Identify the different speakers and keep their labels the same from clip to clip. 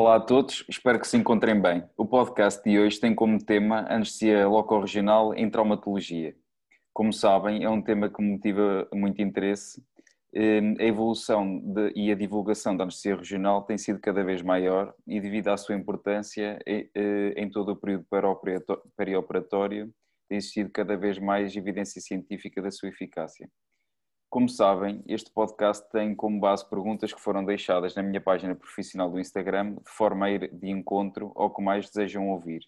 Speaker 1: Olá a todos, espero que se encontrem bem. O podcast de hoje tem como tema anestesia loco-regional em traumatologia. Como sabem, é um tema que motiva muito interesse. Hum, a evolução de, e a divulgação da anestesia regional tem sido cada vez maior e, devido à sua importância em todo o período perioperatório, tem existido cada vez mais evidência científica da sua eficácia. Como sabem, este podcast tem como base perguntas que foram deixadas na minha página profissional do Instagram de forma a ir de encontro ao que mais desejam ouvir.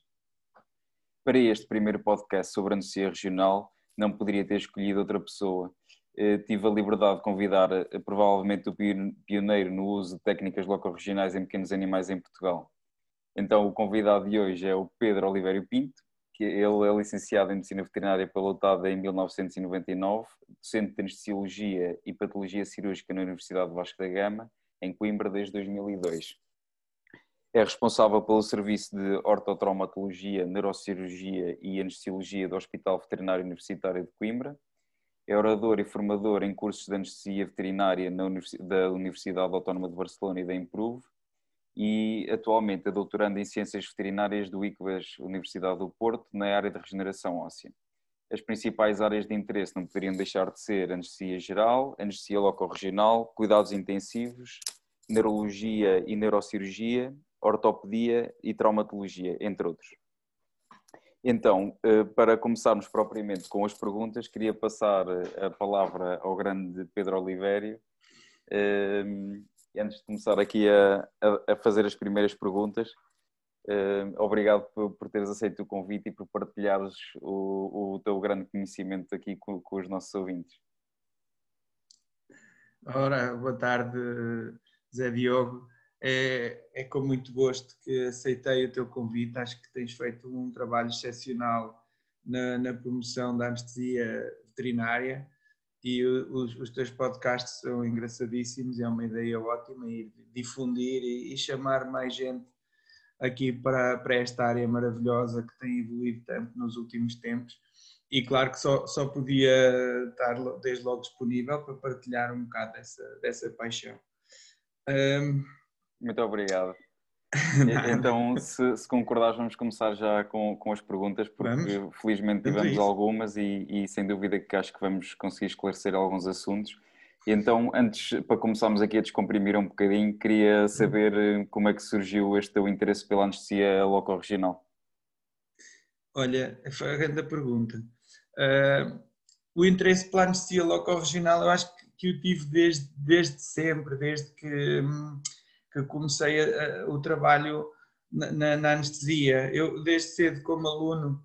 Speaker 1: Para este primeiro podcast sobre a anestesia regional, não poderia ter escolhido outra pessoa. Eh, tive a liberdade de convidar eh, provavelmente o pioneiro no uso de técnicas loco-regionais em pequenos animais em Portugal. Então, o convidado de hoje é o Pedro Oliveira Pinto, que ele é licenciado em Medicina Veterinária pela UTAD em 1999, docente de Anestesiologia e Patologia Cirúrgica na Universidade de Vasco da Gama, em Coimbra desde 2002. É responsável pelo serviço de ortotraumatologia, neurocirurgia e anestesiologia do Hospital Veterinário Universitário de Coimbra. É orador e formador em cursos de anestesia veterinária da Universidade Autónoma de Barcelona e da Improve e atualmente é doutorando em Ciências Veterinárias do ICVAS Universidade do Porto, na área de regeneração óssea. As principais áreas de interesse não poderiam deixar de ser anestesia geral, anestesia loco-regional, cuidados intensivos, neurologia e neurocirurgia, ortopedia e traumatologia, entre outros. Então, eh, para começarmos propriamente com as perguntas, queria passar a palavra ao grande Pedro Olivério, eh, e antes de começar aqui a, a, a fazer as primeiras perguntas, uh, obrigado por, por, teres aceito o convite e por partilhares o, o teu grande conhecimento aqui com, com os nossos ouvintes.
Speaker 2: Ora, boa tarde, Zé Diogo. É, é, com muito gosto que aceitei o teu convite. Acho que tens feito um trabalho excepcional na, na promoção da anestesia veterinária e os, os teus podcasts são engraçadíssimos, é uma ideia ótima e difundir e, e chamar mais gente aqui para, para esta área maravilhosa que tem evoluído tanto nos últimos tempos e claro que só, só podia estar desde logo disponível para partilhar um bocado dessa, dessa paixão. Um...
Speaker 1: Muito obrigado. então, se, se concordares, vamos começar já com, com as perguntas, porque vamos? felizmente tivemos algumas e, e, sem dúvida que acho que vamos conseguir esclarecer alguns assuntos. E então, antes, para começarmos aqui a descomprimir um bocadinho, queria saber eh, como é que surgiu este teu interesse pela anestesia loco-regional.
Speaker 2: Olha, foi a grande pergunta. Uh, o interesse pela anestesia loco-regional eu acho que, que eu tive desde, desde sempre, desde que... Hum, que comecei a, a, o trabalho na, na, na, anestesia. Eu, desde cedo, como aluno,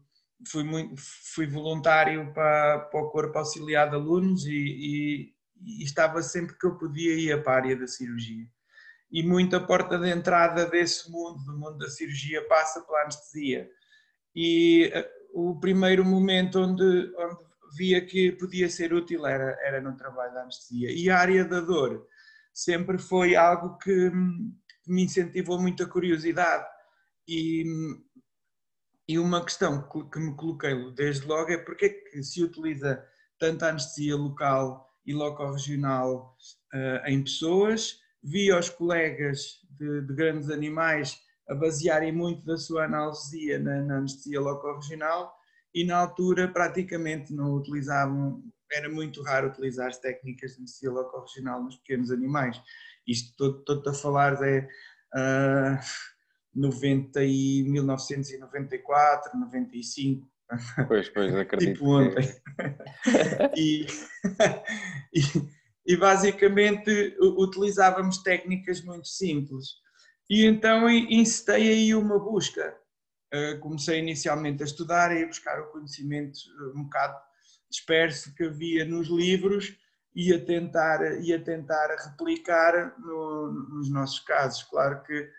Speaker 2: fui, muito, fui voluntário para, para o corpo auxiliar de alunos e, e, e, estava sempre que eu podia ir para a área da cirurgia. E muito a porta de entrada desse mundo, do mundo da cirurgia, passa pela anestesia. E eh, o primeiro momento onde, onde via que podia ser útil era, era no trabalho da anestesia. E a área da dor sempre foi algo que, me incentivou muita curiosidade. E, e uma questão que me coloquei desde logo é porque é que se utiliza tanta anestesia local e loco-regional uh, em pessoas. Vi os colegas de, de, grandes animais a basearem muito da sua analgesia na, na anestesia loco-regional e na altura praticamente não utilizavam era muito raro utilizar as técnicas de anestesia loco-regional nos pequenos animais. Isto estou a falar de uh, 90 e 1994, 95.
Speaker 1: Pois, pois, acredito.
Speaker 2: tipo ontem. e, e, e basicamente utilizávamos técnicas muito simples. E então incitei aí uma busca. Uh, comecei inicialmente a estudar e a buscar o conhecimento um bocado disperso que havia nos livros e a tentar, e a tentar replicar no, nos nossos casos. Claro que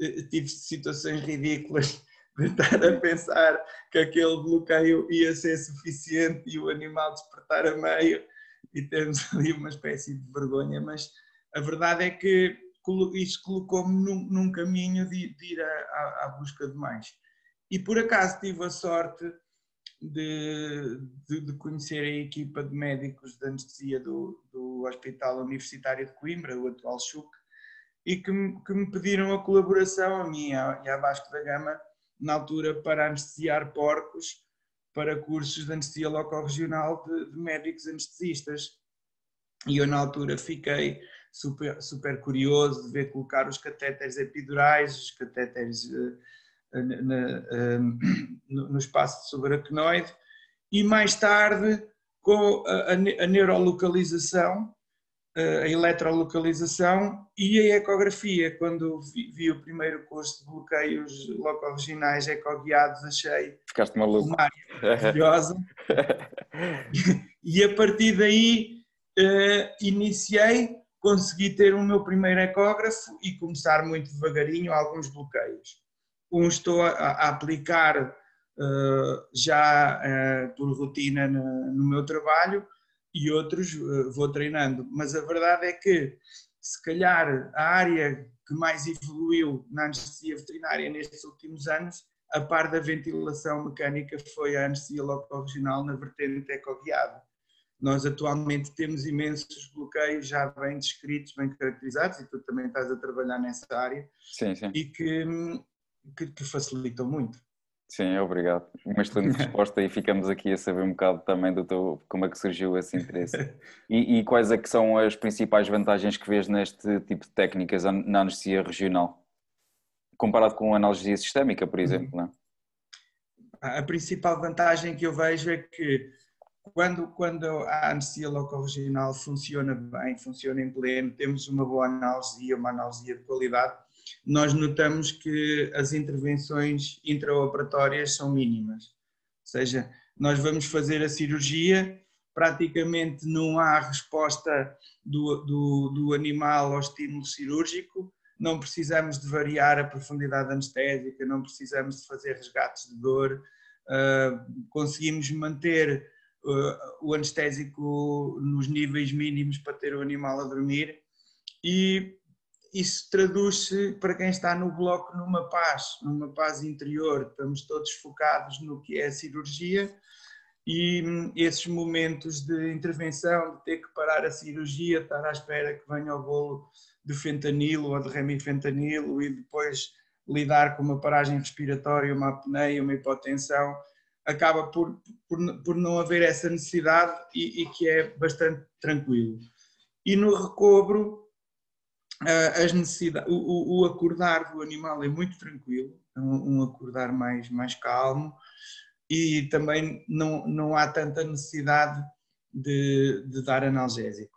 Speaker 2: eh, tive situações ridículas de estar a pensar que aquele bloqueio ia ser suficiente e o animal despertar a meio e temos ali uma espécie de vergonha, mas a verdade é que isso colocou-me num, num, caminho de, de ir à, à, busca de mais. E por acaso tive a sorte de, de, de, conhecer a equipa de médicos de anestesia do, do Hospital Universitário de Coimbra, o atual CHUC, e que me, que me pediram a colaboração a mim e à Vasco da Gama, na altura, para anestesiar porcos para cursos de anestesia local regional de, de médicos anestesistas. E eu, na altura, fiquei super, super curioso de ver colocar os catéteres epidurais, os catéteres uh, no espaço subaracnoide, e mais tarde, com a, a neurolocalização, a eletrolocalização e a ecografia. Quando vi, vi, o primeiro curso de bloqueios loco-regionais ecoguiados, achei
Speaker 1: Ficaste maluco.
Speaker 2: uma área maravilhosa. e a partir daí uh, iniciei, consegui ter o meu primeiro ecógrafo e começar muito devagarinho alguns bloqueios. Um estou a, a aplicar uh, já uh, por rotina no, no meu trabalho, e outros uh, vou treinando. Mas a verdade é que, se calhar, a área que mais evoluiu na anestesia veterinária nestes últimos anos, a par da ventilação mecânica, foi a anestesia local regional na vertente ecoguiada. Nós atualmente temos imensos bloqueios já bem descritos, bem caracterizados, e tu também estás a trabalhar nessa área,
Speaker 1: sim, sim.
Speaker 2: e que, que, que facilitam muito.
Speaker 1: Sim, obrigado. Uma excelente resposta e ficamos aqui a saber um bocado também do teu, como é que surgiu esse interesse. E, e, quais é que são as principais vantagens que vês neste tipo de técnicas na anestesia regional? Comparado com a analgesia sistémica, por exemplo, não
Speaker 2: é? A principal vantagem que eu vejo é que quando, quando a anestesia local regional funciona bem, funciona em pleno, temos uma boa analgesia, uma analgesia de qualidade, nós notamos que as intervenções intraoperatórias são mínimas. Ou seja, nós vamos fazer a cirurgia, praticamente não há resposta do, do, do animal ao estímulo cirúrgico, não precisamos de variar a profundidade anestésica, não precisamos de fazer resgates de dor, uh, conseguimos manter uh, o anestésico nos níveis mínimos para ter o animal a dormir e isso traduz-se para quem está no bloco numa paz, numa paz interior. Estamos todos focados no que é a cirurgia e hum, esses momentos de intervenção, de ter que parar a cirurgia, estar à espera que venha o bolo de fentanilo ou de remifentanilo e depois lidar com uma paragem respiratória, uma apneia, uma hipotensão, acaba por, por, por não haver essa necessidade e, e que é bastante tranquilo. E no recobro, as necessidades, o, o, acordar do animal é muito tranquilo, é um, um acordar mais, mais calmo e também não, não há tanta necessidade de, de dar analgésico.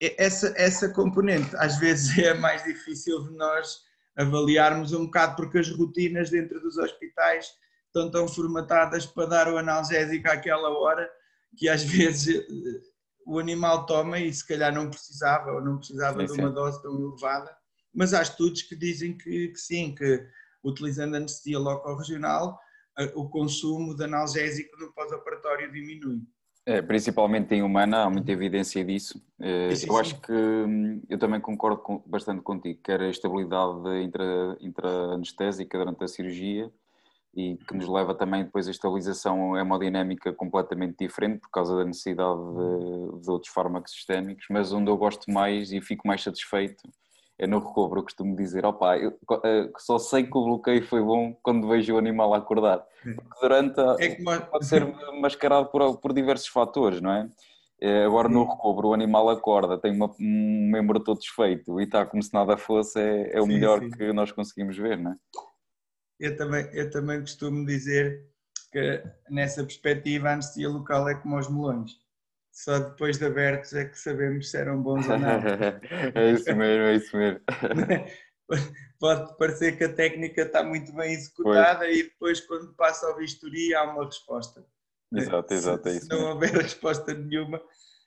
Speaker 2: Essa, essa componente às vezes é mais difícil de nós avaliarmos um bocado porque as rotinas dentro dos hospitais estão tão formatadas para dar o analgésico àquela hora que às vezes o animal toma e se calhar não precisava ou não precisava sim, de uma sim. dose tão elevada, mas há estudos que dizem que, que sim, que utilizando anestesia local regional, o consumo de analgésico no pós-operatório diminui.
Speaker 1: É, principalmente em humana, há muita evidência disso. Eh, sim, eu acho que hum, eu também concordo com, bastante contigo, que era a estabilidade intra, intra-anestésica durante a cirurgia e que nos leva também depois a estabilização é uma dinâmica completamente diferente por causa da necessidade de, de, outros fármacos sistémicos, mas onde eu gosto mais e fico mais satisfeito é no recobro, eu costumo dizer, opa, eu eh, só sei que o bloqueio foi bom quando vejo o animal acordar, porque durante a, é que... pode ser mascarado por, por diversos fatores, não é? Eh, agora no recobro o animal acorda, tem uma, um membro todo desfeito e está como se nada fosse, é, é o sim, melhor sim. que nós conseguimos ver, não é?
Speaker 2: Eu também, eu também costumo dizer que nessa perspectiva a anestesia local é como os melões. Só depois de abertos é que sabemos se eram bons ou não.
Speaker 1: é isso mesmo, é isso mesmo.
Speaker 2: Pode parecer que a técnica está muito bem executada pois. e depois quando passa ao bisturi há uma resposta.
Speaker 1: Exato, exato, é isso.
Speaker 2: Se não houver resposta nenhuma,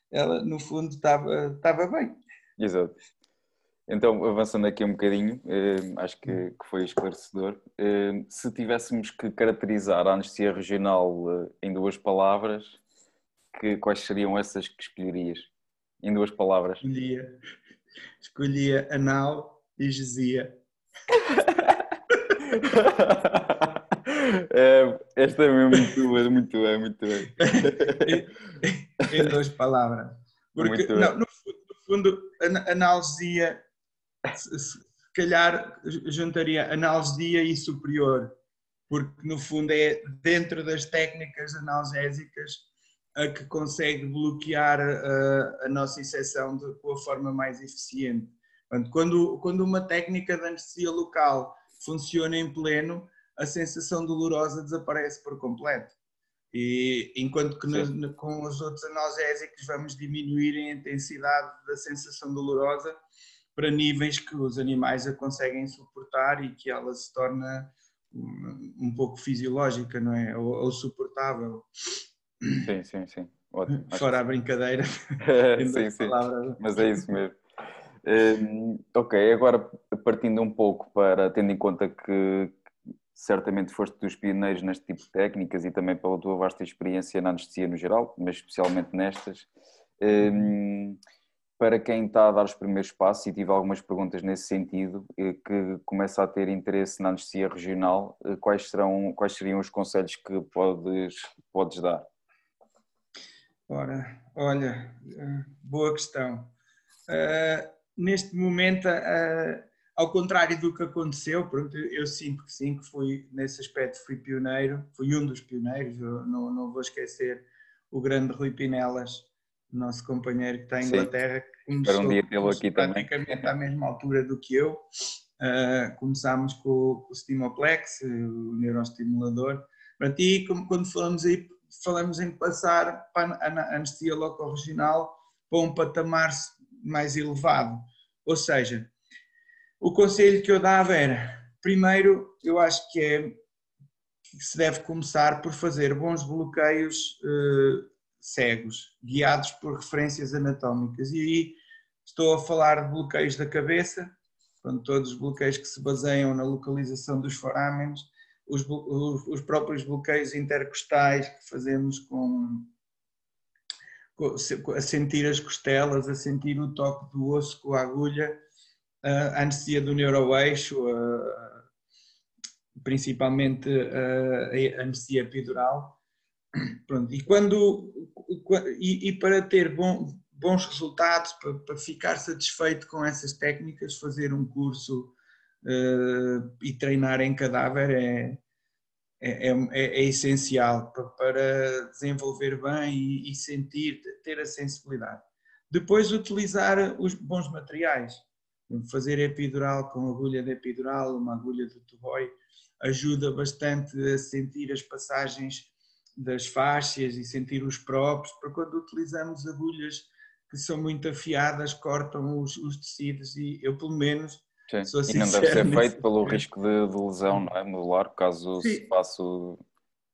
Speaker 2: ela no fundo estava, estava bem.
Speaker 1: Exato. Então, avançando aqui um bocadinho, eh, acho que, hum. que, foi esclarecedor. Eh, se tivéssemos que caracterizar a anestesia regional eh, em duas palavras, que, quais seriam essas que escolherias? Em duas palavras.
Speaker 2: Escolhia, escolhia anal e gesia.
Speaker 1: É, esta é mesmo muito boa, muito bem, muito bem.
Speaker 2: em, duas palavras. Porque, não, no, fundo, analgesia calhar juntaria analgesia e superior, porque no fundo é dentro das técnicas analgésicas a que consegue bloquear a, a nossa inseção de, com a forma mais eficiente. Portanto, quando, quando uma técnica de anestesia local funciona em pleno, a sensação dolorosa desaparece por completo. E enquanto que no, com os outros analgésicos vamos diminuir a intensidade da sensação dolorosa para níveis que os animais a conseguem suportar e que ela se torna um, pouco fisiológica, não é? Ou, ou suportável.
Speaker 1: Sim, sim, sim. Ótimo.
Speaker 2: Fora a brincadeira.
Speaker 1: sim, sim. Mas é isso mesmo. Um, ok, agora partindo um pouco para, tendo em conta que certamente foste dos pioneiros neste tipo de técnicas e também pela tua vasta experiência na anestesia no geral, mas especialmente nestas, um, para quem está a dar os primeiros passos e tive algumas perguntas nesse sentido, eh, que começa a ter interesse na anestesia regional, eh, quais, serão, quais seriam os conselhos que podes, podes dar?
Speaker 2: Ora, olha, eh, boa questão. Uh, neste momento, uh, ao contrário do que aconteceu, pronto, eu sinto que sim, que fui, nesse aspecto fui pioneiro, fui um dos pioneiros, não, não vou esquecer o grande Rui Pinelas, nosso companheiro que está em Inglaterra, que
Speaker 1: começou, um dia tê-lo aqui
Speaker 2: praticamente
Speaker 1: também.
Speaker 2: à mesma altura do que eu. Uh, começámos com, com, o Stimoplex, o neuroestimulador. Pronto, e como, quando falamos aí, falamos em passar para a anestesia local regional para um patamar mais elevado. Ou seja, o conselho que eu dava era, primeiro, eu acho que é que se deve começar por fazer bons bloqueios uh, cegos, guiados por referências anatómicas. E aí estou a falar de bloqueios da cabeça, portanto, todos os bloqueios que se baseiam na localização dos forámenes, os, os, os próprios bloqueios intercostais que fazemos com, com, a sentir as costelas, a sentir o toque do osso com a agulha, a anestesia do neuroeixo, principalmente a anestesia epidural. Pronto, e, quando, e, e para ter bom, bons resultados, para, para, ficar satisfeito com essas técnicas, fazer um curso uh, e treinar em cadáver é, é, é, é, essencial para, para, desenvolver bem e, e, sentir, ter a sensibilidade. Depois, utilizar os bons materiais. Fazer epidural com agulha de epidural, uma agulha de tuboy, ajuda bastante a sentir as passagens das fáscias e sentir os próprios, para quando utilizamos agulhas que são muito afiadas, cortam os, os tecidos e eu pelo menos
Speaker 1: Sim. sou E não deve ser feito pelo risco de, de, lesão, não é? Modular, caso Sim. se passe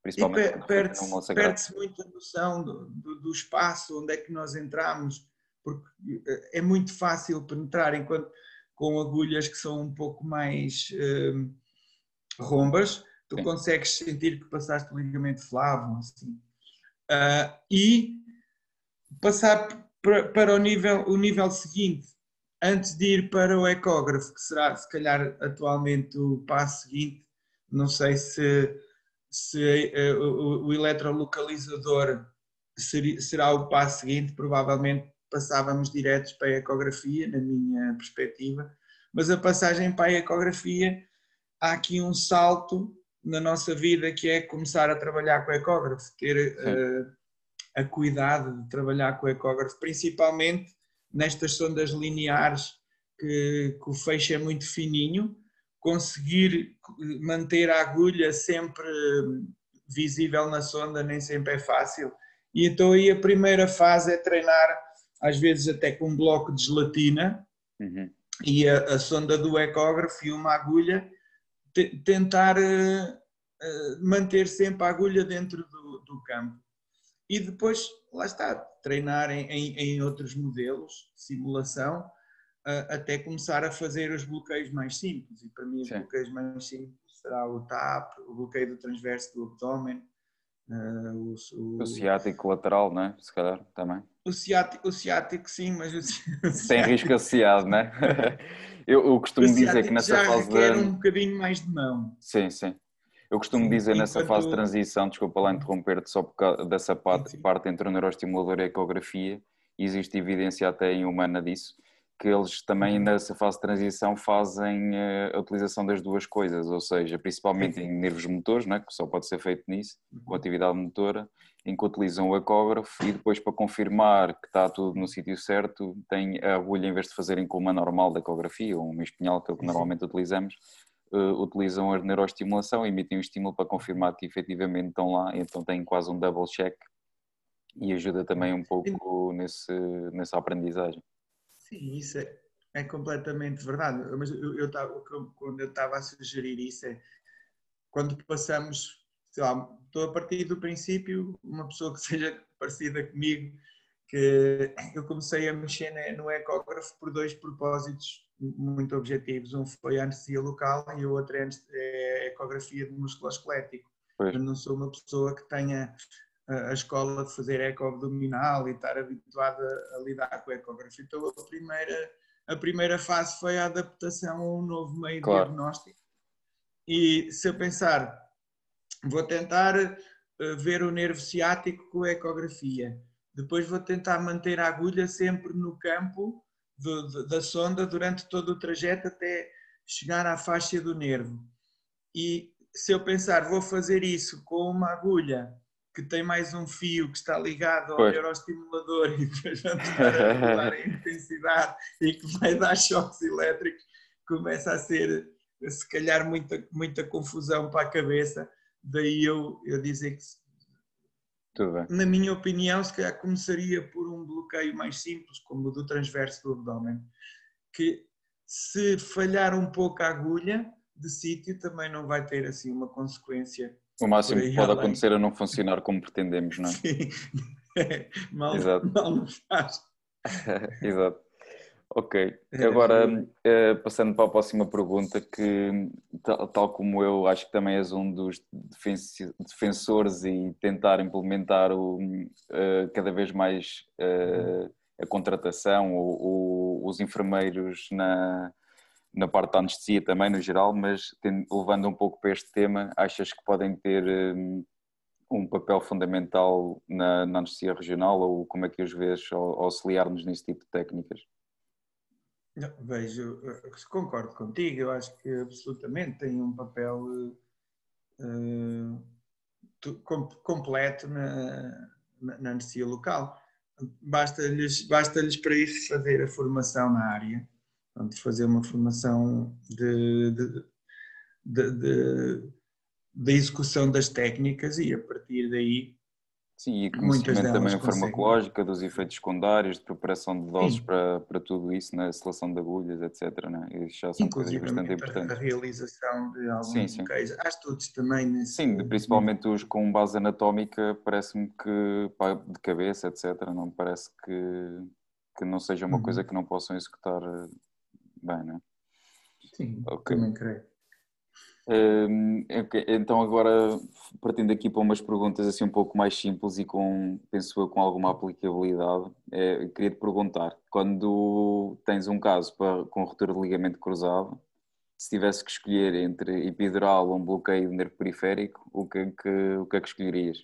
Speaker 2: principalmente perde-se perde muito a noção do, do, do, espaço onde é que nós entramos, porque eh, é muito fácil penetrar enquanto com agulhas que são um pouco mais uh, rombas, tu Sim. consegues sentir que passaste o ligamento flavo, assim. Uh, e passar para, para o, nível, o nível seguinte, antes de ir para o ecógrafo, que será se calhar atualmente o passo seguinte, não sei se, se uh, o, o eletrolocalizador seria, será o passo seguinte, provavelmente passávamos diretos para a ecografia, na minha perspectiva, mas a passagem para a ecografia, há aqui um salto na nossa vida que é começar a trabalhar com o ecógrafo, ter uh, a cuidado de trabalhar com o ecógrafo, principalmente nestas sondas lineares que, que o feixe é muito fininho, conseguir manter a agulha sempre visível na sonda nem sempre é fácil. E então aí a primeira fase é treinar, às vezes até com um bloco de gelatina uhum. e a, a, sonda do ecógrafo e uma agulha tentar uh, uh, manter sempre a agulha dentro do, do, campo. E depois, lá está, treinar em, em, em outros modelos, simulação, uh, até começar a fazer os bloqueios mais simples. E para mim, os Sim. bloqueios mais simples será o TAP, o bloqueio do transverso do abdômen.
Speaker 1: o, o, o ciático lateral, não é? Se calhar também.
Speaker 2: O ciático, o ciático sim, mas o
Speaker 1: ciático... Tem risco associado, não é? Eu, eu costumo dizer que nessa
Speaker 2: já
Speaker 1: fase.
Speaker 2: Requer um bocadinho mais de mão.
Speaker 1: Sim, sim. Eu costumo dizer nessa fase de transição, desculpa lá interromper-te, só por causa dessa parte, sim, sim. parte entre o neuroestimulador e a ecografia, existe evidência até em humana disso, que eles também uhum. nessa fase de transição fazem a utilização das duas coisas, ou seja, principalmente em nervos motores, né, que só pode ser feito nisso, com uhum. atividade motora, em que utilizam o ecógrafo e depois para confirmar que está tudo no sítio certo, tem a agulha em vez de fazerem com uma normal da ecografia ou uma espinhal que é o que normalmente utilizamos, uh, utilizam a neuroestimulação, emitem um estímulo para confirmar que efetivamente estão lá, então tem quase um double check e ajuda também um pouco nesse, nessa aprendizagem.
Speaker 2: Sim, isso é, é completamente verdade, mas eu, eu tava, quando eu estava a sugerir isso é quando passamos sei lá, estou a partir do princípio, uma pessoa que seja parecida comigo, que eu comecei a mexer no ecógrafo por dois propósitos muito objetivos. Um foi a anestesia local e o outro é, é a ecografia de músculo esquelético. Eu não sou uma pessoa que tenha a escola de fazer eco-abdominal e estar habituada a lidar com a ecografia. Então a primeira, a primeira fase foi a adaptação a um novo meio claro. diagnóstico. E se eu pensar, vou tentar eh, ver o nervo ciático com a ecografia. Depois vou tentar manter a agulha sempre no campo do, do, da sonda durante todo o trajeto até chegar à faixa do nervo. E se eu pensar, vou fazer isso com uma agulha que tem mais um fio que está ligado ao pois. neuroestimulador e depois vamos estar a regular a intensidade e que vai dar choques elétricos, começa a ser, se calhar, muita, muita confusão para a cabeça Daí eu, eu dizer que, na minha opinião, se calhar começaria por um bloqueio mais simples, como o do transverso do abdômen, que se falhar um pouco a agulha de sítio também não vai ter assim uma consequência.
Speaker 1: O máximo que pode além. acontecer é não funcionar como pretendemos, não é?
Speaker 2: Sim, mal, Exato. mal não faz.
Speaker 1: Exato. Ok, é, agora é. passando para a próxima pergunta, que tal, como eu acho que também és um dos defensores e tentar implementar o, uh, cada vez mais uh, a contratação, ou, os enfermeiros na, na parte da anestesia também no geral, mas tem, levando um pouco para este tema, achas que podem ter um, um papel fundamental na, na, anestesia regional ou como é que os vês auxiliar-nos nesse tipo de técnicas?
Speaker 2: Não, vejo, concordo contigo, eu acho que absolutamente tem um papel uh, completo na, na, anestesia local. Basta-lhes basta para isso fazer a formação na área, portanto, fazer uma formação de, de, de, de, de execução das técnicas e a partir daí
Speaker 1: Sim, e conhecimento também farmacológica, dos efeitos secundários, de preparação de doses para, para tudo isso, na né? seleção de agulhas, etc. Né? Isso já são Inclusive, coisas bastante importantes.
Speaker 2: a realização de alguns sim, sim. Há estudos também nesse...
Speaker 1: Sim, principalmente os com base anatómica, parece-me que, pá, de cabeça, etc., não me parece que, que não seja uma uhum. coisa que não possam executar eh, bem, não é?
Speaker 2: Sim, okay. também creio.
Speaker 1: Então agora partindo aqui para umas perguntas assim um pouco mais simples e com, penso eu, com alguma aplicabilidade, é, queria te perguntar, quando tens um caso para, com ruptura de ligamento cruzado, se tivesse que escolher entre epidural ou um bloqueio de nervo periférico, o que, é que, o que é que escolherias?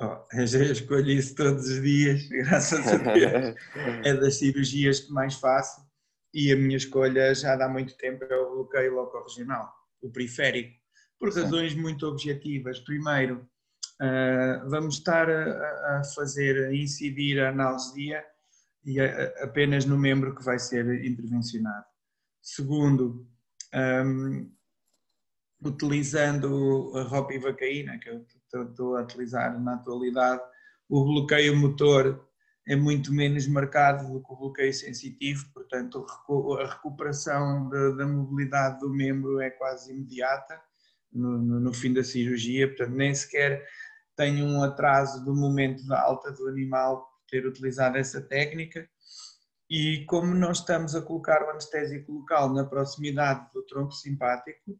Speaker 2: Oh, eu já escolho isso todos os dias, graças a Deus. é das cirurgias que mais faço e a minha escolha já há muito tempo é o bloqueio loco-regional, o periférico, por razões muito objetivas. Primeiro, uh, vamos estar a, a, fazer, a incidir a analgesia e a, apenas no membro que vai ser intervencionado. Segundo, um, utilizando a ropivacaína, que eu estou a utilizar na atualidade, o bloqueio motor é muito menos marcado do que o bloqueio sensitivo, portanto a recuperação da, mobilidade do membro é quase imediata no, no, no, fim da cirurgia, portanto nem sequer tem um atraso do momento da alta do animal por ter utilizado essa técnica e como nós estamos a colocar o anestésico local na proximidade do tronco simpático,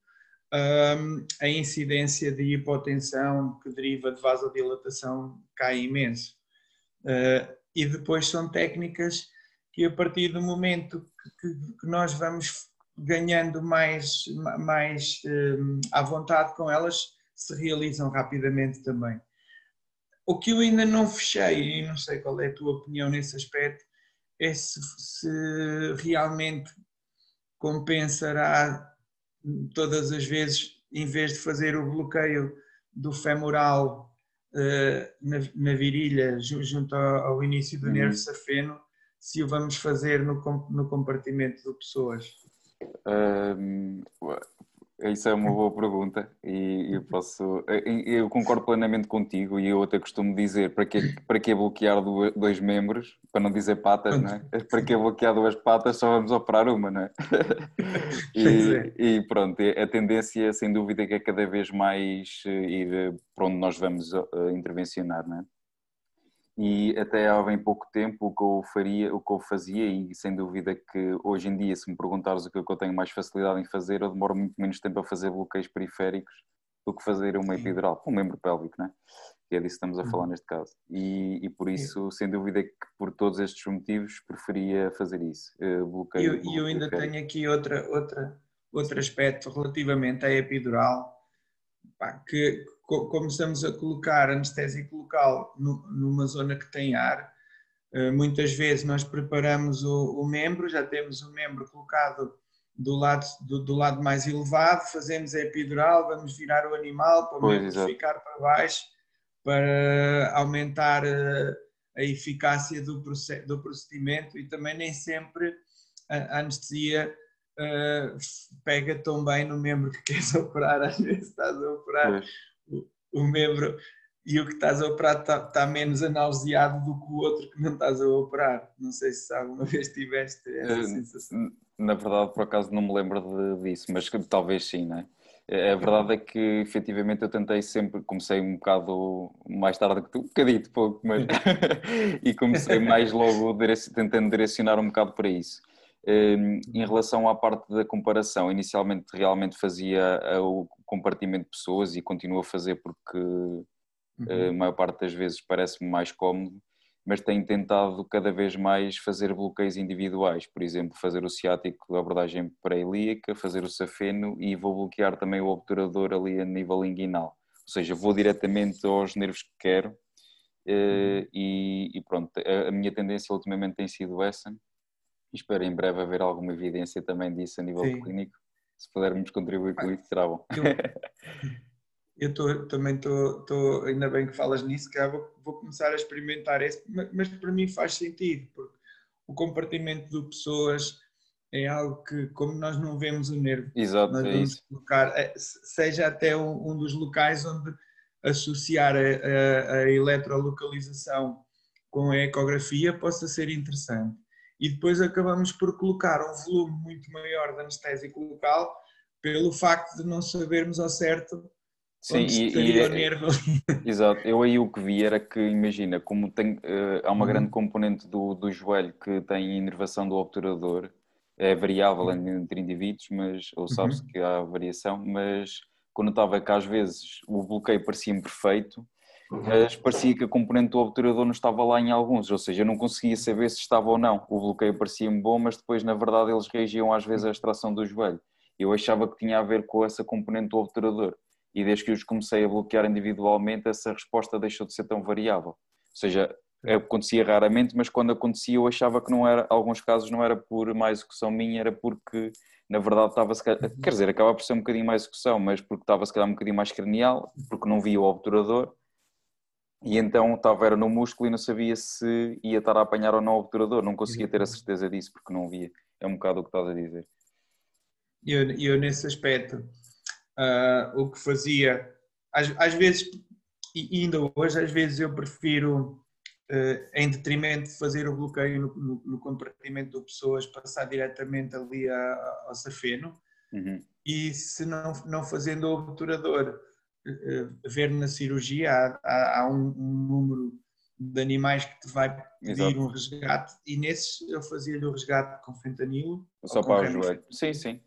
Speaker 2: hum, a incidência de hipotensão que deriva de vasodilatação cai imenso. Uh, e depois são técnicas que a partir do momento que, que nós vamos ganhando mais, mais um, à vontade com elas, se realizam rapidamente também. O que eu ainda não fechei, e não sei qual é a tua opinião nesse aspecto, é se, se realmente compensará todas as vezes, em vez de fazer o bloqueio do femoral na, na, virilha, junto ao, ao início do uhum. nervo safeno, se o vamos fazer no, no compartimento de pessoas?
Speaker 1: Um, isso é uma boa pergunta e eu posso. Eu concordo plenamente contigo e eu até costumo dizer para que, para que bloquear dois membros, para não dizer patas, não é? Para que bloquear duas patas, só vamos operar uma, não é? E, é. e pronto, a tendência sem dúvida que é cada vez mais eh, ir para onde nós vamos eh, intervencionar, não é? E até há bem pouco tempo o que eu faria, o que eu fazia e sem dúvida que hoje em dia se me perguntares o que, é que eu tenho mais facilidade em fazer, eu demoro muito menos tempo a fazer bloqueios periféricos do que fazer uma epidural, um membro pélvico, né? Que é disso que estamos a falar uhum. neste caso. E, e por isso, sem dúvida que por todos estes motivos preferia fazer isso, uh, bloqueio.
Speaker 2: E eu, eu ainda tenho aqui outra, outra, outro aspecto relativamente à epidural, pá, que começamos a colocar anestésico local numa zona que tem ar, eh, muitas vezes nós preparamos o, membro, já temos o membro colocado do lado, do, do, lado mais elevado, fazemos a epidural, vamos virar o animal para o pois, membro ficar para baixo, para aumentar a, eh, a eficácia do, do procedimento e também nem sempre a, a anestesia uh, pega tão bem no membro que queres operar, às vezes estás a operar o, o, membro e o que estás a operar está, está menos analgesiado do que o outro que não estás a operar. Não sei se alguma vez tiveste essa uh, sensação.
Speaker 1: Na verdade, por acaso não me lembro disso, mas talvez sim, não é? A verdade é que efetivamente eu tentei sempre, comecei um bocado mais tarde que tu, um bocadito pouco, mas e comecei mais logo tentando direcionar um bocado para isso. Em relação à parte da comparação, inicialmente realmente fazia o compartimento de pessoas e continuo a fazer porque uhum. a maior parte das vezes parece-me mais cómodo, mas tenho tentado cada vez mais fazer bloqueios individuais, por exemplo, fazer o ciático, a abordagem para-ilíaca, fazer o safeno e vou bloquear também o obturador ali a nível inguinal, ou seja, vou diretamente aos nervos que quero eh, uhum. e, e pronto, a minha tendência ultimamente tem sido essa espero em breve haver alguma evidência também disso a nível clínico. Se pudermos contribuir com isso, será bom.
Speaker 2: Eu, tô, também estou, ainda bem que falas nisso, que vou, vou começar a experimentar esse, mas para mim faz sentido, porque o compartimento de pessoas é algo que, como nós não vemos o nervo,
Speaker 1: Exato,
Speaker 2: nós
Speaker 1: é vamos
Speaker 2: colocar, é, seja até um, um, dos locais onde associar a, a, a eletrolocalização com a ecografia possa ser interessante e depois acabamos por colocar um volume muito maior de anestésico local pelo facto de não sabermos ao certo Sim, onde e, e, o nervo.
Speaker 1: Exato, eu aí o que vi era que, imagina, como tem, uh, há uma uhum. grande componente do, do joelho que tem inervação do obturador, é variável uhum. entre indivíduos, mas, ou sabe-se uhum. que há variação, mas quando estava que às vezes o bloqueio parecia imperfeito, mas parecia que a componente do obturador não estava lá em alguns, ou seja, eu não conseguia saber se estava ou não. O bloqueio parecia-me bom, mas depois, na verdade, eles reagiam às vezes à extração do joelho. Eu achava que tinha a ver com essa componente do obturador. E desde que os comecei a bloquear individualmente, essa resposta deixou de ser tão variável. Ou seja, acontecia raramente, mas quando acontecia eu achava que não era, alguns casos não era por má execução minha, era porque na verdade estava, quer dizer, acaba por ser um bocadinho mais execução, mas porque estava se calhar um bocadinho mais cranial, porque não via o obturador e então estava era no músculo e não sabia se ia estar a apanhar ou não o obturador, não conseguia ter a certeza disso porque não via. É um bocado o que estás a dizer.
Speaker 2: Eu, eu nesse aspecto, uh, o que fazia, às, às, vezes, e ainda hoje, às vezes eu prefiro, uh, em detrimento de fazer o bloqueio no, no, no compartimento de pessoas, passar diretamente ali a, ao safeno, uhum. e se não, não fazendo o obturador ver na cirurgia, há, há um, um, número de animais que te vai pedir Exato. um resgate e nesses eu fazia-lhe o resgate com fentanilo.
Speaker 1: Só para o joelho. Sim, sim.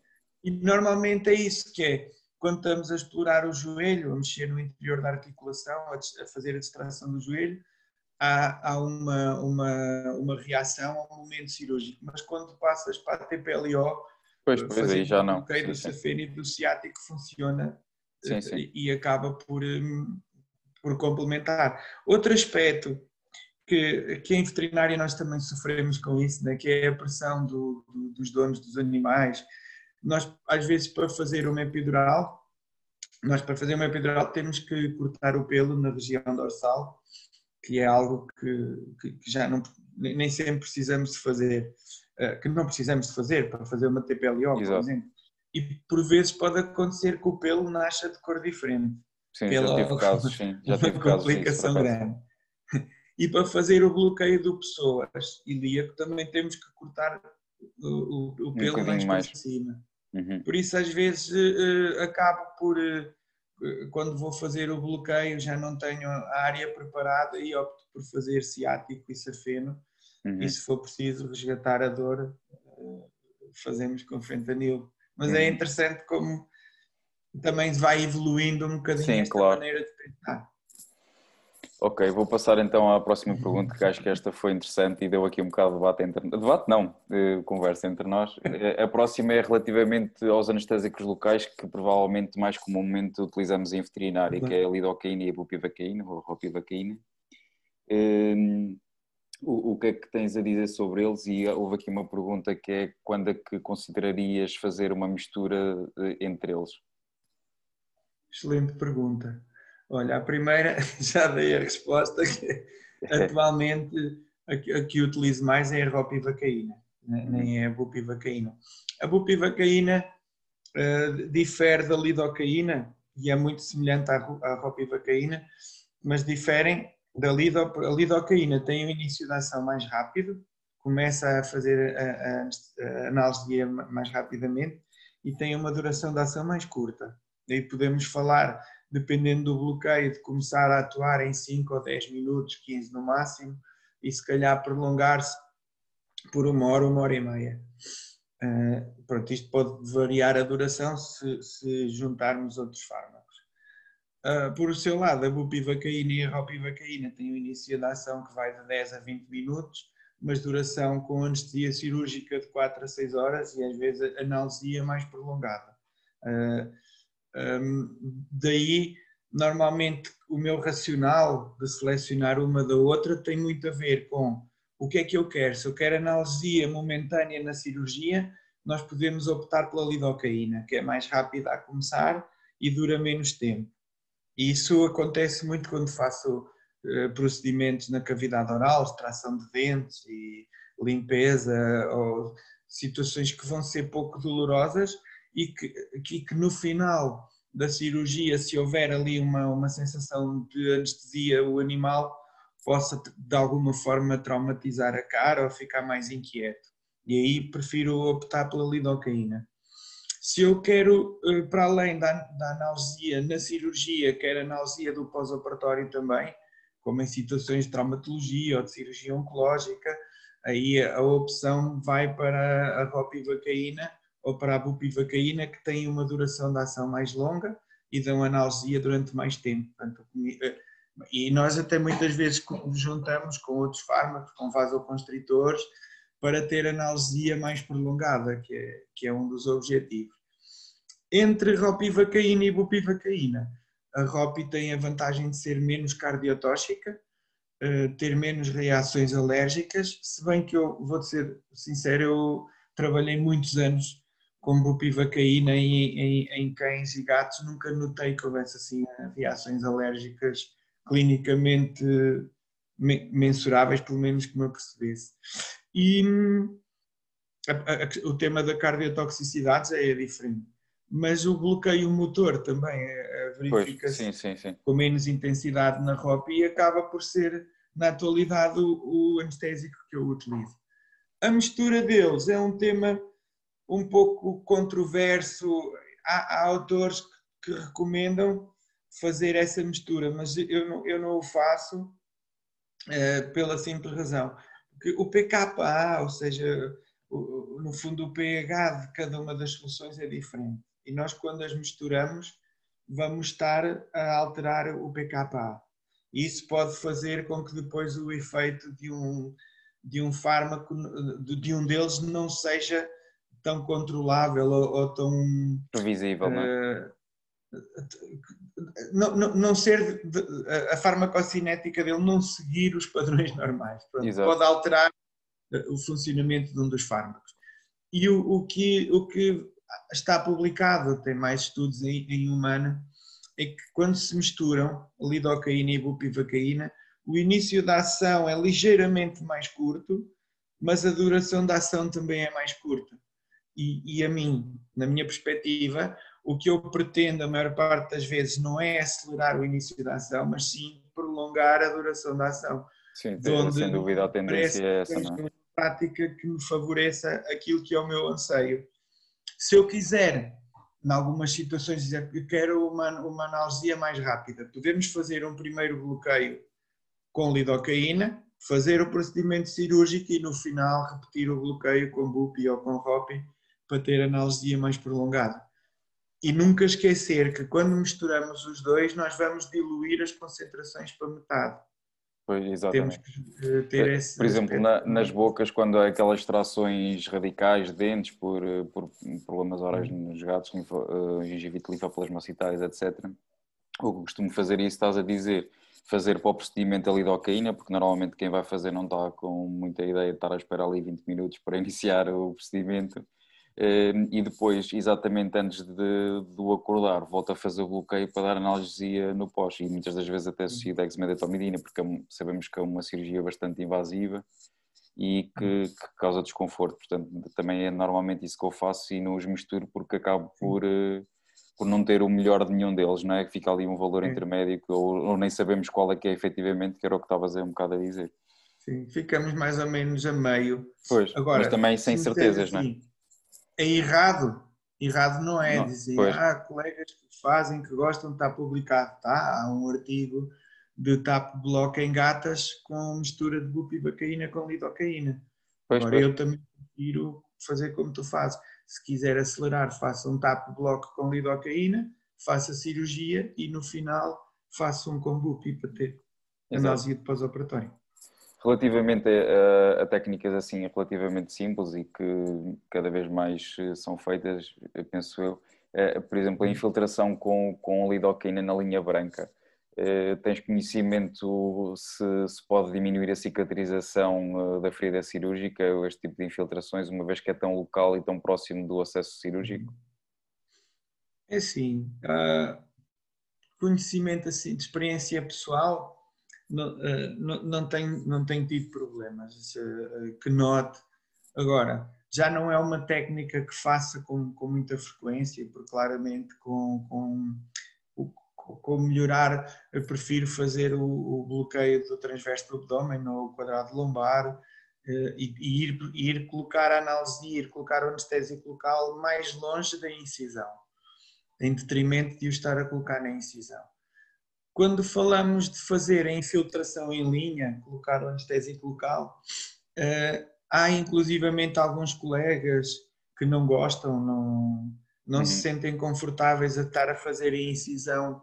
Speaker 2: E normalmente é isso que é, quando estamos a explorar o joelho, a mexer no interior da articulação, a, fazer a distração do joelho, há, há uma, uma, uma reação ao momento cirúrgico. Mas quando passas para a TPLO,
Speaker 1: pois, pois aí já não.
Speaker 2: O do safeno e do ciático funciona sim, sim. e acaba por, hum, por complementar. Outro aspecto que, que em veterinária nós também sofremos com isso, né? que é a pressão do, do, dos donos dos animais. Nós, às vezes, para fazer uma epidural, nós para fazer uma epidural temos que cortar o pelo na região dorsal, que é algo que, que já não, nem sempre precisamos de fazer, eh, que não precisamos de fazer para fazer uma TPLO, por exemplo. E por vezes pode acontecer que o pelo nasça de cor diferente.
Speaker 1: Sim, pela, já tive casos, sim. Já tive
Speaker 2: casos complicação disso, grande. E para fazer o bloqueio do pessoas ilíaco também temos que cortar o, o, o pelo um mais, mais para cima. Uhum. Por isso às vezes uh, acabo por uh, quando vou fazer o bloqueio já não tenho a área preparada e opto por fazer ciático e safeno uhum. e se for preciso resgatar a dor fazemos com fentanil mas é uhum. é interessante como também vai evoluindo um bocadinho Sim, esta claro. maneira de pensar
Speaker 1: Ok, vou passar então à próxima pergunta, que acho que esta foi interessante e deu aqui um bocado de debate entre debate não, de conversa entre nós. A próxima é relativamente aos anestésicos locais que provavelmente mais comumente utilizamos em veterinária, que é a lidocaína e a bupivacaína, ou ropivacaína. Um, o, o que é que tens a dizer sobre eles? E houve aqui uma pergunta que é quando é que considerarias fazer uma mistura eh, entre eles?
Speaker 2: Excelente pergunta. Olha, a primeira já dei a resposta que atualmente a que utilizo mais é a ropivacaína, né? nem é a bupivacaína. A bupivacaína uh, difere da lidocaína e é muito semelhante à, à ropivacaína, mas diferem da a lidocaína tem um início de ação mais rápido, começa a fazer a, a, a analgesia mais rapidamente e tem uma duração de ação mais curta. Daí podemos falar dependendo do bloqueio, de começar a atuar em 5 ou 10 minutos, 15 no máximo, e se calhar prolongar-se por uma hora, uma hora e meia. Uh, pronto, isto pode variar a duração se, se juntarmos outros fármacos. Uh, por seu lado, a bupivacaína e a ropivacaína têm um início de ação que vai de 10 a 20 minutos, mas duração com anestesia cirúrgica de 4 a 6 horas e às vezes analgesia mais prolongada. Uh, um, daí, normalmente, o meu racional de selecionar uma da outra tem muito a ver com o que é que eu quero. Se eu quero analgesia momentânea na cirurgia, nós podemos optar pela lidocaína, que é mais rápida a começar e dura menos tempo. E isso acontece muito quando faço uh, procedimentos na cavidade oral, extração de dentes e limpeza, ou situações que vão ser pouco dolorosas e que, que, que no final da cirurgia, se houver ali uma, uma sensação de anestesia, o animal possa de alguma forma traumatizar a cara ou ficar mais inquieto. E aí prefiro optar pela lidocaína. Se eu quero, eh, para além da, da analgesia na cirurgia, quero analgesia do pós-operatório também, como em situações de traumatologia ou de cirurgia oncológica, aí a opção vai para a ropivacaína ou para a bupivacaína, que tem uma duração de ação mais longa e dão analgesia durante mais tempo. Portanto, eh, e nós até muitas vezes juntamos com outros fármacos, com vasoconstritores, para ter analgesia mais prolongada, que é, que é um dos objetivos. Entre ropivacaína e bupivacaína, a ropi tem a vantagem de ser menos cardiotóxica, eh, ter menos reações alérgicas, se bem que eu vou ser sincero, eu trabalhei muitos anos com bupivacaína em, em, em cães e gatos, nunca notei que houvesse assim reações alérgicas clinicamente mensuráveis, pelo menos que me apercebesse. E a, a, o tema da cardiotoxicidade é diferente, mas o bloqueio motor também é, é, verifica-se com menos intensidade na roupa e acaba por ser, na atualidade, o, o anestésico que eu utilizo. A mistura deles é um tema um pouco controverso. Há, há autores que, que, recomendam fazer essa mistura, mas eu não, eu não o faço uh, pela simples razão. Porque o pKa, ou seja, o, no fundo o pH de cada uma das soluções é diferente. E nós, quando as misturamos, vamos estar a alterar o pKa. Isso pode fazer com que depois o efeito de um, de um fármaco, de um deles, não seja tão controlável ou, ou tão
Speaker 1: previsível, uh, não é?
Speaker 2: não, não, não ser a farmacocinética dele não seguir os padrões normais. Pronto, pode alterar o funcionamento de um dos fármacos. E o, o, que, o que está publicado, tem mais estudos em, em humana, é que quando se misturam lidocaína e bupivacaína, o início da ação é ligeiramente mais curto, mas a duração da ação também é mais curta. E, e, a mim, na minha perspectiva, o que eu pretendo a maior parte das vezes não é acelerar o início da ação, mas sim prolongar a duração da ação.
Speaker 1: Sim, sem dúvida a tendência é essa. Não é? Uma
Speaker 2: prática que me favoreça aquilo que é o meu anseio. Se eu quiser, em algumas situações, dizer que quero uma, uma analgesia mais rápida, podemos fazer um primeiro bloqueio com lidocaína, fazer o procedimento cirúrgico e no final repetir o bloqueio com BUPI ou com ROPI para ter analgesia mais prolongada. E nunca esquecer que quando misturamos os dois, nós vamos diluir as concentrações para metade.
Speaker 1: Pois, exatamente. Temos que eh, ter esse. Por exemplo, na, nas bocas, quando há aquelas extrações radicais de dentes por, eh, por problemas orais uhum. nos gatos, uh, gengivite linfoplasmocitais, etc. O que costumo fazer isso, estás a dizer, fazer para o procedimento a lidocaína, porque normalmente quem vai fazer não está com muita ideia de estar a esperar ali 20 minutos para iniciar o procedimento. Ehm, e depois, exatamente antes de, de o acordar, volta a fazer o bloqueio para dar analgesia no pós e muitas das vezes até associado a dexmedetomidina, porque é sabemos que é uma cirurgia bastante invasiva e que, uhum. que, causa desconforto. Portanto, também é normalmente isso que eu faço e não os misturo porque acabo por, eh, por não ter o melhor de nenhum deles, não é? Que fica ali um valor Sim. intermédio ou, ou, nem sabemos qual é que é efetivamente, que era o que estavas um bocado a dizer.
Speaker 2: Sim, ficamos mais ou menos a meio.
Speaker 1: Pois, Agora, mas também sem certezas, assim, não é?
Speaker 2: É errado. Errado não é não, dizer, pois. ah, colegas que fazem, que gostam de estar publicado. Tá? Há um artigo de TAP Block em gatas com mistura de bupivacaína com lidocaína. Pois, Agora, pois. eu também prefiro fazer como tu fazes. Se quiser acelerar, faça um TAP Block com lidocaína, faça cirurgia e no final faça um com bupi para ter análise de pós-operatório.
Speaker 1: Relativamente a, a, técnicas assim relativamente simples e que cada vez mais eh, são feitas, penso eu, é, por exemplo, a infiltração com, com lidocaína na linha branca. É, tens conhecimento se, se pode diminuir a cicatrização da ferida cirúrgica ou este tipo de infiltrações, uma vez que é tão local e tão próximo do acesso cirúrgico?
Speaker 2: É sim. Uh, conhecimento assim, de experiência pessoal, não, eh, não, não, tem, não tem tido problemas eh, que note. Agora, já não é uma técnica que faça com, com muita frequência, porque claramente com, com, com melhorar, eu prefiro fazer o, o bloqueio do transverso do abdômen no quadrado lombar eh, e, e, ir, ir colocar a analgesia, ir colocar o anestésico local mais longe da incisão, em detrimento de o estar a colocar na incisão. Quando falamos de fazer a infiltração em linha, colocar o anestésico local, uh, há inclusivamente alguns colegas que não gostam, não, não uhum. se sentem confortáveis a estar a fazer a incisão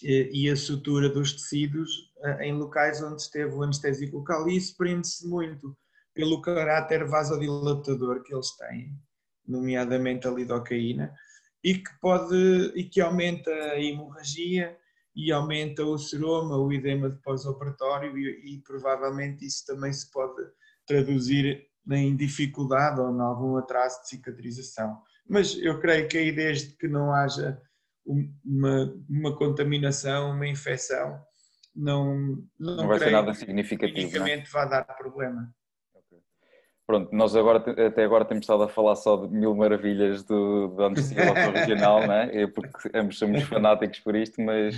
Speaker 2: e, e a sutura dos tecidos uh, em locais onde esteve o anestésico local. E isso prende-se muito pelo caráter vasodilatador que eles têm, nomeadamente a lidocaína, e que pode e que aumenta a hemorragia e aumenta o seroma, o edema de pós-operatório e, e, provavelmente isso também se pode traduzir em dificuldade ou em algum atraso de cicatrização. Mas eu creio que aí desde que não haja uma, uma contaminação, uma infecção, não, não,
Speaker 1: não vai ser nada significativo.
Speaker 2: Que é? vai dar problema.
Speaker 1: Pronto, nós agora, até agora temos estado a falar só de mil maravilhas do, do anestesia regional, não é? Porque ambos somos fanáticos por isto, mas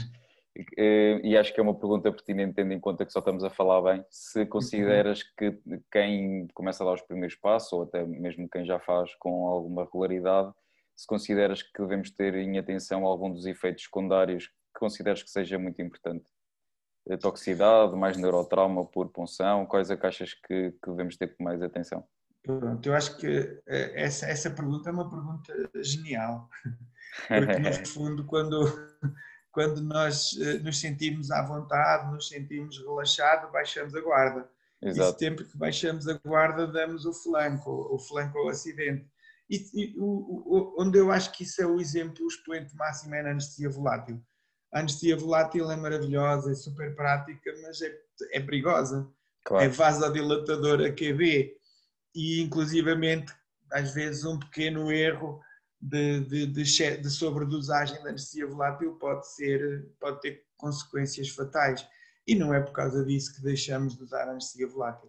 Speaker 1: e acho que é uma pergunta pertinente, tendo em conta que só estamos a falar bem. Se consideras que quem começa a dar os primeiros passos, ou até mesmo quem já faz com alguma regularidade, se consideras que devemos ter em atenção algum dos efeitos secundários que consideras que seja muito importante? A toxicidade, mais neurotrauma por punção, quais é que achas que, que devemos ter mais atenção?
Speaker 2: Pronto, eu acho que eh, essa, essa pergunta é uma pergunta genial, porque no fundo, quando quando nós eh, nos sentimos à vontade, nos sentimos relaxados, baixamos a guarda. Exato. E sempre que baixamos a guarda, damos o flanco, o flanco ao acidente. E, e o, o, onde eu acho que isso é o exemplo, o expoente máximo é na anestesia volátil. A anestesia volátil é maravilhosa, é super prática, mas é, é perigosa. Claro. É vasodilatadora QB e, inclusivamente, às vezes um pequeno erro de, de, de, de sobredosagem da anestesia volátil pode, ser, pode ter consequências fatais. E não é por causa disso que deixamos de usar anestesia volátil.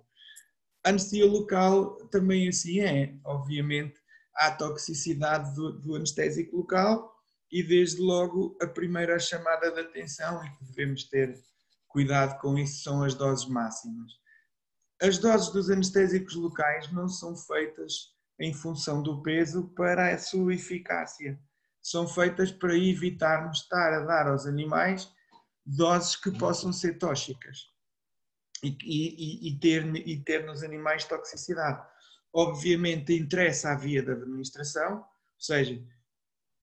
Speaker 2: A anestesia local também assim é. Obviamente, há toxicidade do, do anestésico local e, desde logo, a primeira chamada de atenção e que devemos ter cuidado com isso são as doses máximas. As doses dos anestésicos locais não são feitas em função do peso para a sua eficácia. São feitas para evitarmos estar a dar aos animais doses que possam ser tóxicas e, e, e, ter, e ter nos animais toxicidade. Obviamente interessa a via da administração, ou seja,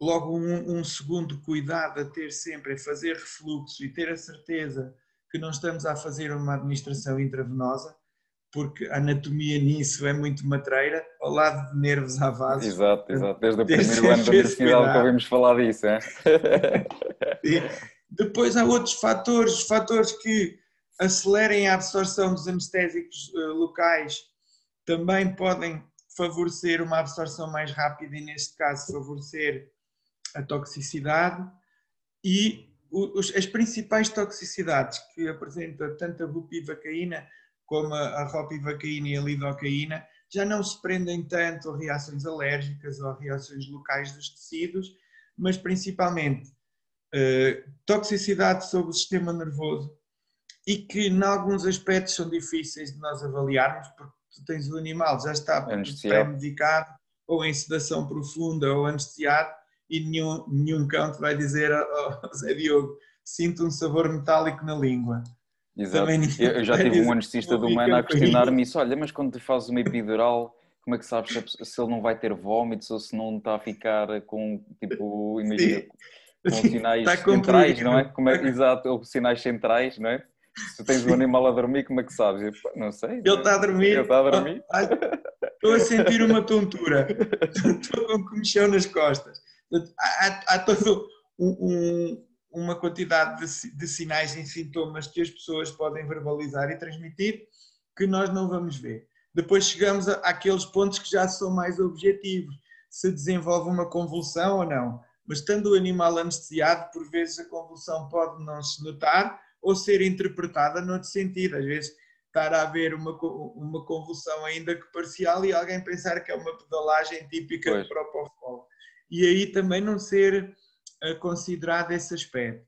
Speaker 2: logo um, um segundo cuidado a ter sempre é fazer refluxo e ter a certeza que não estamos a fazer uma administração intravenosa, porque a anatomia nisso é muito matreira, ao lado de nervos à vasos.
Speaker 1: Exato, exato. Desde o primeiro ano da universidade que ouvimos falar disso. É?
Speaker 2: Depois há outros fatores, fatores que acelerem a absorção dos anestésicos eh, locais também podem favorecer uma absorção mais rápida e, neste caso, favorecer a toxicidade. E os, as principais toxicidades que apresenta tanto a bupivacaína como a ropivacaína e a lidocaína, já não se prendem tanto a reações alérgicas ou a reações locais dos tecidos, mas principalmente uh, toxicidade sobre o sistema nervoso e que, em alguns aspectos, são difíceis de nós avaliarmos, porque tu tens o animal já está pré-medicado, ou em sedação profunda, ou anestesiado, e nenhum, nenhum cão te vai dizer, oh, oh, Zé Diogo, sinto um sabor metálico na língua.
Speaker 1: Exato. Eu já tive um anestesista do humano a questionar-me isso. Olha, mas quando tu fazes uma epidural, como é que sabes se ele não vai ter vómitos ou se não está a ficar com, tipo, imagina, com sinais centrais, não é? Como é? Exato, ou sinais centrais, não é? Se tens um animal a dormir, como é que sabes? Eu, não sei.
Speaker 2: Ele está a dormir.
Speaker 1: Ele está a dormir.
Speaker 2: Estou a sentir uma tontura. Estou com um comichão nas costas. Há, há todo um, uma quantidade de, de sinais e sintomas que as pessoas podem verbalizar e transmitir que nós não vamos ver. Depois chegamos a, àqueles pontos que já são mais objetivos, se desenvolve uma convulsão ou não. Mas estando o animal anestesiado, por vezes a convulsão pode não se notar ou ser interpretada noutro sentido. Às vezes estar a haver uma, uma convulsão ainda que parcial e alguém pensar que é uma pedalagem típica pois. de propofol. E aí também não ser considerado esse aspecto.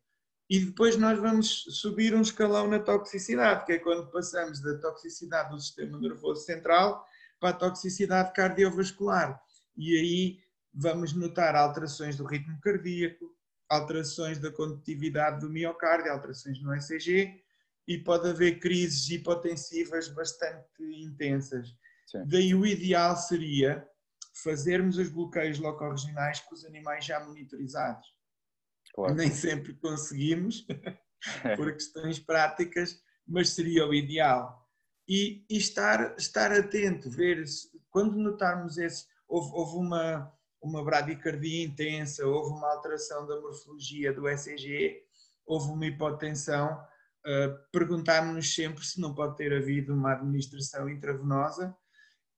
Speaker 2: E depois nós vamos subir um escalão na toxicidade, que é quando passamos da toxicidade do sistema nervoso central para a toxicidade cardiovascular. E aí vamos notar alterações do ritmo cardíaco, alterações da condutividade do miocárdio, alterações no ECG e pode haver crises hipotensivas bastante intensas. Sim. Daí o ideal seria fazermos os bloqueios locorregionais com os animais já monitorizados. Claro. Nem sempre conseguimos, por questões práticas, mas seria o ideal. E, e, estar, estar atento, ver se, quando notarmos esse, houve, houve uma, uma bradicardia intensa, houve uma alteração da morfologia do ECG, houve uma hipotensão, uh, perguntarmos-nos sempre se não pode ter havido uma administração intravenosa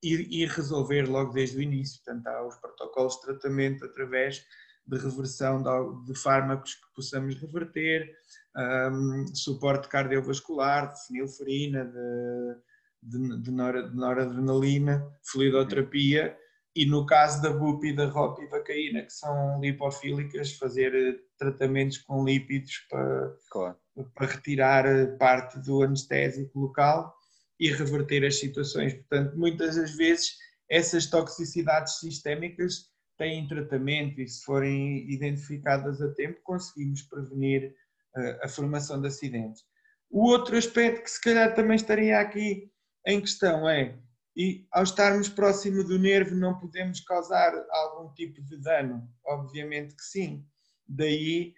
Speaker 2: e, e, resolver logo desde o início. Portanto, há os protocolos de tratamento através de reversão de, de fármacos que possamos reverter, um, suporte cardiovascular, de fenilferina, de, de, de, nor, de noradrenalina, fluidoterapia e no caso da BUP e da ropivacaína, que são lipofílicas, fazer eh, tratamentos com lípidos para, claro. para retirar parte do anestésico local e reverter as situações. Portanto, muitas das vezes essas toxicidades sistémicas têm tratamento e se forem identificadas a tempo, conseguimos prevenir uh, a formação de acidentes. O outro aspecto que se calhar também estaria aqui em questão é, e ao estarmos próximo do nervo não podemos causar algum tipo de dano? Obviamente que sim. Daí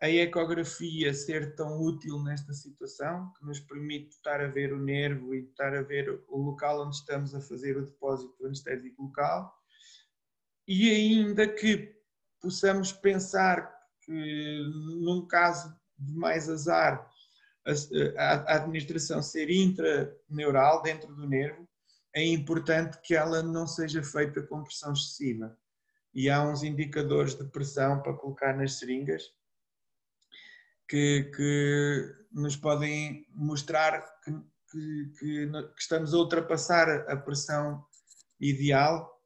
Speaker 2: a ecografia ser tão útil nesta situação, que nos permite estar a ver o nervo e estar a ver o local onde estamos a fazer o depósito anestésico local, e ainda que possamos pensar que, num caso de mais azar, a, administração ser intraneural dentro do nervo, é importante que ela não seja feita com pressão excessiva. E há uns indicadores de pressão para colocar nas seringas que, que nos podem mostrar que, que, que, estamos a ultrapassar a pressão ideal.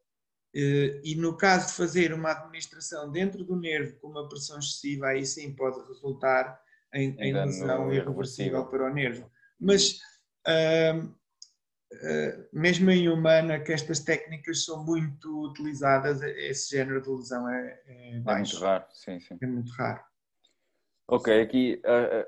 Speaker 2: Eh, e no caso de fazer uma administração dentro do nervo com uma pressão excessiva, aí sim pode resultar em, em lesão irreversível para o nervo. Mas uh, uh, mesmo em humana, que estas técnicas são muito utilizadas, esse género de lesão é, é,
Speaker 1: é muito raro. Sim, sim.
Speaker 2: É muito raro.
Speaker 1: Ok, aqui uh,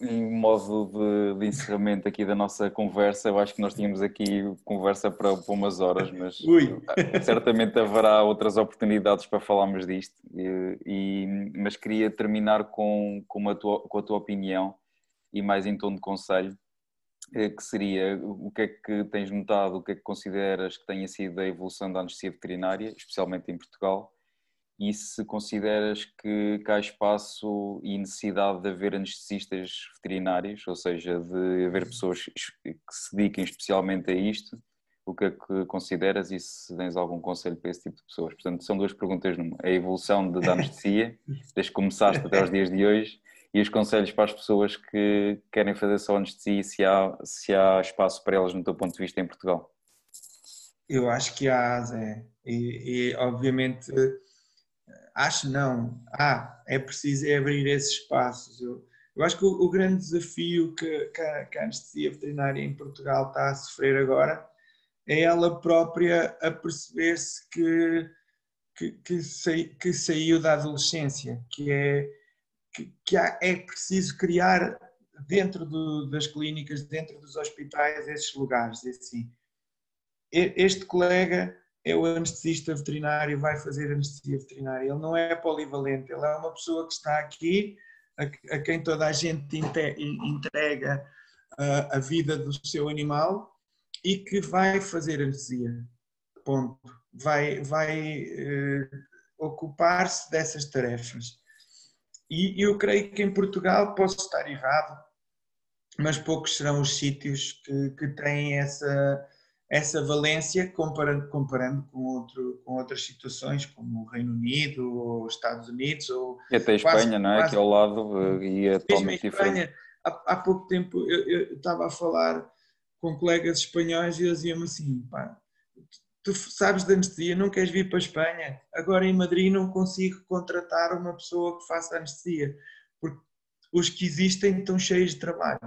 Speaker 1: em modo de, de, encerramento aqui da nossa conversa, eu acho que nós tínhamos aqui conversa para, para umas horas, mas certamente haverá outras oportunidades para falarmos disto. E, e, mas queria terminar com, com, a tua, com a tua opinião e mais em tom de conselho, eh, que seria o que é que tens notado, o que é que consideras que tenha sido a evolução da anestesia veterinária, especialmente em Portugal, e se consideras que, que há espaço e necessidade de haver anestesistas veterinários, ou seja, de haver pessoas que se dediquem especialmente a isto, o que é que consideras e se tens algum conselho para esse tipo de pessoas? Portanto, são duas perguntas numa. A evolução da anestesia, desde que começaste até os dias de hoje, e os conselhos para as pessoas que querem fazer só anestesia e se há, se há espaço para elas no teu ponto de vista em Portugal.
Speaker 2: Eu acho que há, Zé. E, e obviamente acho não, ah, é preciso é abrir esses espaços. Eu, eu acho que o, o grande desafio que, que, a, que, a, anestesia veterinária em Portugal está a sofrer agora é ela própria a perceber-se que, que, que, que, saiu da adolescência, que é que há, é preciso criar dentro do, das clínicas, dentro dos hospitais, esses lugares. Assim. Este colega é o anestesista veterinário, vai fazer anestesia veterinária. Ele não é polivalente, ele é uma pessoa que está aqui, a, a quem toda a gente entrega a, a, vida do seu animal e que vai fazer anestesia. Ponto. Vai, vai uh, ocupar-se dessas tarefas. E eu creio que em Portugal, posso estar errado, mas poucos serão os sítios que, que têm essa essa valência comparando, comparando com, outro, com outras situações como o Reino Unido ou Estados Unidos ou
Speaker 1: e até a Espanha, não é? Quase, que ao lado e é totalmente diferente.
Speaker 2: Há, há, pouco tempo eu, eu, estava a falar com colegas espanhóis e eles diziam-me assim, pá, tu sabes de anestesia, não queres vir para a Espanha? Agora em Madrid não consigo contratar uma pessoa que faça anestesia, porque os que existem estão cheios de trabalho.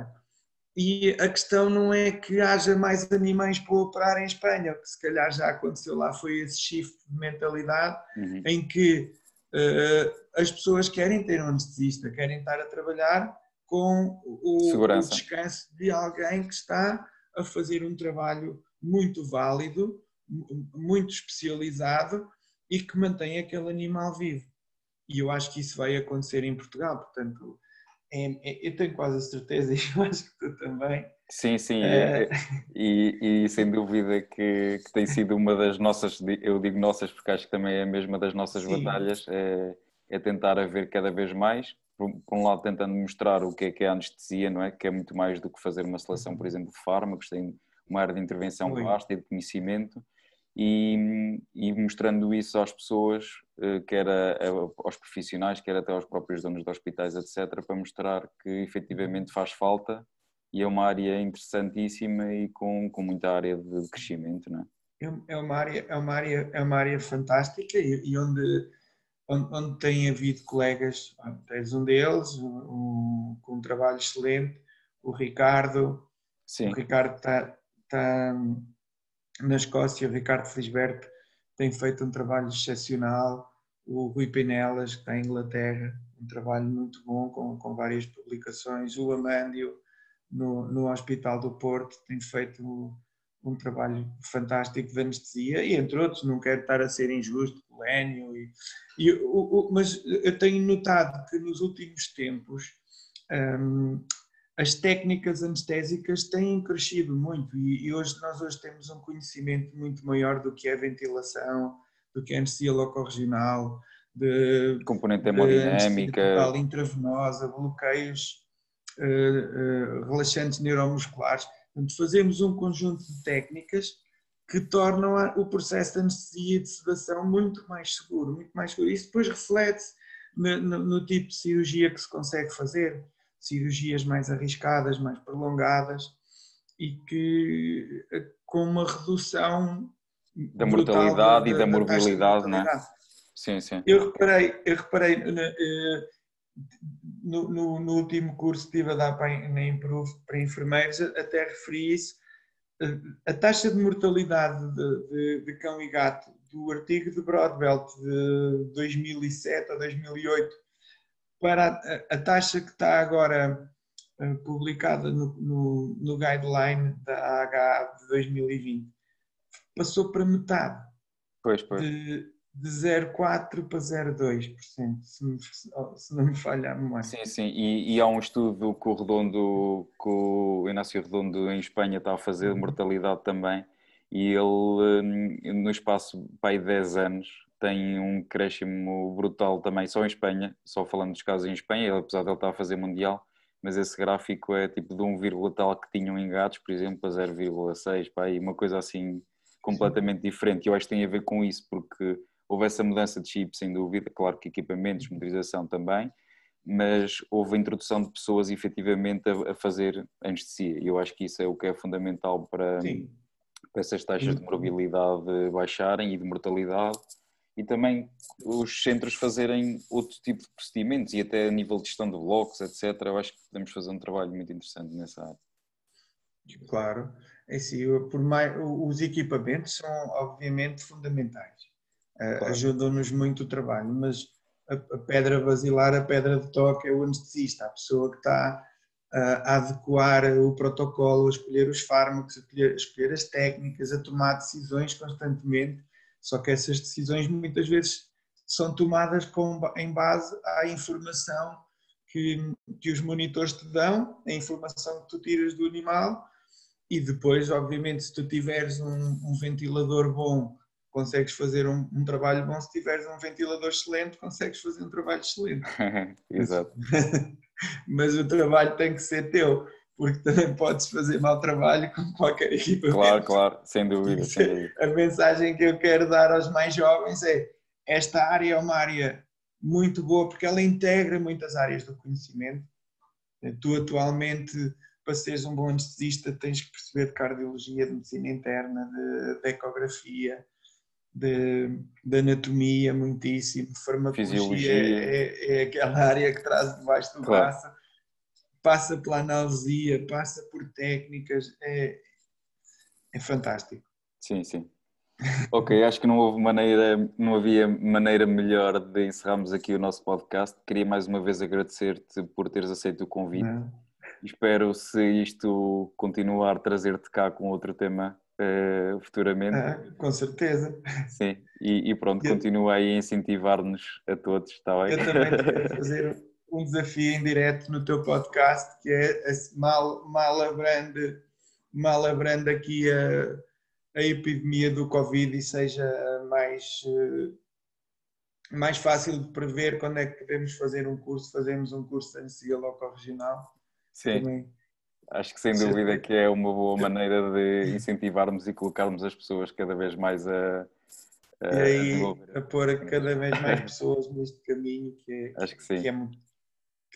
Speaker 2: E a questão não é que haja mais animais para operar em Espanha, o que se calhar já aconteceu lá foi esse shift de mentalidade uhum. em que uh, as pessoas querem ter um anestesista, querem estar a trabalhar com o, o, descanso de alguém que está a fazer um trabalho muito válido, muito especializado e que mantém aquele animal vivo. E eu acho que isso vai acontecer em Portugal, portanto, eu tenho quase a certeza, e eu acho que tu também.
Speaker 1: Sim, sim, é... e, e, sem dúvida que, que, tem sido uma das nossas, eu digo nossas porque acho que também é a mesma das nossas sim. batalhas, é, é, tentar haver cada vez mais, por, por, um lado tentando mostrar o que é que é a anestesia, não é? Que é muito mais do que fazer uma seleção, por exemplo, de fármacos, tem uma área de intervenção vasta e de conhecimento, e, e, mostrando isso às pessoas, quer a, a, aos profissionais, quer até aos próprios donos de hospitais, etc., para mostrar que efetivamente faz falta e é uma área interessantíssima e com, com muita área de crescimento, não é?
Speaker 2: É, é uma área, é uma área, é uma área fantástica e, e onde, onde, onde, tem havido colegas, tens um deles, um, com um trabalho excelente, o Ricardo, Sim. o Ricardo está, está na Escócia, o Ricardo Felisberto tem feito um trabalho excepcional, o Rui Pinelas, que está em Inglaterra, um trabalho muito bom, com, com várias publicações, o Amândio, no, no Hospital do Porto, tem feito um, um trabalho fantástico de anestesia, e entre outros, não quero estar a ser injusto, o Lénio, e, e, o, o, mas eu tenho notado que nos últimos tempos um, as técnicas anestésicas têm crescido muito e, e, hoje nós hoje temos um conhecimento muito maior do que é ventilação, do que é anestesia locorregional, de
Speaker 1: componente hemodinâmica,
Speaker 2: intravenosa, bloqueios uh, uh, relaxantes neuromusculares. Portanto, fazemos um conjunto de técnicas que tornam o processo de anestesia e de sedação muito mais seguro, muito mais seguro. Isso depois reflete-se no, no, no, tipo de cirurgia que se consegue fazer, cirurgias mais arriscadas, mais prolongadas e que eh, com uma redução
Speaker 1: da mortalidade da, e da, morbilidade, não é?
Speaker 2: Sim, sim. Eu reparei, eu reparei eh, no, no, no, último curso que estive a dar para, na Improve para enfermeiros, até referi isso, eh, a taxa de mortalidade de, de, de cão e gato do artigo de Broadbelt de 2007 a 2008 para a, a taxa que está agora eh, publicada no, no, no guideline da AHA de 2020 passou para metade.
Speaker 1: Pois, pois.
Speaker 2: De, de 0,4% para 0,2%, se, se não me falha a memória.
Speaker 1: Sim, sim, e, e, há um estudo que o Redondo, que o Inácio Redondo em Espanha está a fazer de uhum. mortalidade também, e ele hum, no espaço de 10 anos tem um crescimento brutal também, só em Espanha, só falando dos casos em Espanha, apesar de ele estar a fazer mundial, mas esse gráfico é tipo de 1, tal que tinham em gatos, por exemplo, a 0,6, pá, e uma coisa assim completamente diferente. Eu acho que tem a ver com isso, porque houve essa mudança de chip, sem dúvida, claro que equipamentos, motorização também, mas houve a introdução de pessoas efetivamente a, a fazer anestesia. E eu acho que isso é o que é fundamental para, para essas taxas de morbilidade baixarem e de mortalidade. E também os centros fazerem outro tipo de procedimentos e até a nível de gestão de blocos, etc. Eu acho que podemos fazer um trabalho muito interessante nessa área.
Speaker 2: Claro, é assim, por mais, os equipamentos são obviamente fundamentais claro. ajudam-nos muito o trabalho, mas a, pedra basilar, a pedra de toque é o anestesista, a pessoa que está a adequar o protocolo, a escolher os fármacos, a escolher, a escolher as técnicas, a tomar decisões constantemente, só que essas decisões muitas vezes são tomadas com, em base à informação que, que os monitores te dão, a informação que tu tiras do animal e depois, obviamente, se tu tiveres um, um ventilador bom consegues fazer um, um, trabalho bom. Se tiveres um ventilador excelente, consegues fazer um trabalho excelente.
Speaker 1: Exato.
Speaker 2: Mas o trabalho tem que ser teu, porque também podes fazer mau trabalho com qualquer equipa.
Speaker 1: Claro, claro, sem dúvida, sem dúvida.
Speaker 2: A mensagem que eu quero dar aos mais jovens é: esta área é uma área muito boa porque ela integra muitas áreas do conhecimento. Tu atualmente para seres um bom anestesista tens que perceber de cardiologia, de medicina interna, de, de ecografia, de, de anatomia muitíssimo, farmacologia é, é, é, aquela área que traz debaixo do claro. braço, passa pela analgesia, passa por técnicas, é, é fantástico.
Speaker 1: Sim, sim. Ok, acho que não houve maneira, não havia maneira melhor de encerrarmos aqui o nosso podcast. Queria mais uma vez agradecer-te por teres aceito o convite. Não. Espero se isto continuar trazer-te cá com outro tema uh, futuramente.
Speaker 2: Ah, com certeza.
Speaker 1: Sim, e, e pronto, continua aí a incentivar-nos a todos, está bem?
Speaker 2: Eu também queria fazer um desafio em direto no teu podcast, que é mal, mal, abrande, mal abrande aqui a, a epidemia do Covid e seja mais, eh, mais fácil de prever quando é que podemos fazer um curso, fazemos um curso anestesia local regional.
Speaker 1: Sim. Também Acho que sem dúvida que é uma boa maneira de incentivarmos e colocarmos as pessoas cada vez mais a,
Speaker 2: a e aí a, a pôr cada vez mais pessoas neste caminho que é,
Speaker 1: Acho que, sim.
Speaker 2: que, é,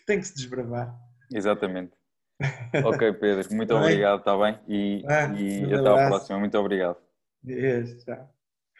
Speaker 2: que tem que se desbravar.
Speaker 1: Exatamente. ok, Pedro, muito obrigado, está bem? E, ah, e até à próxima. Muito obrigado.
Speaker 2: Yes, tchau.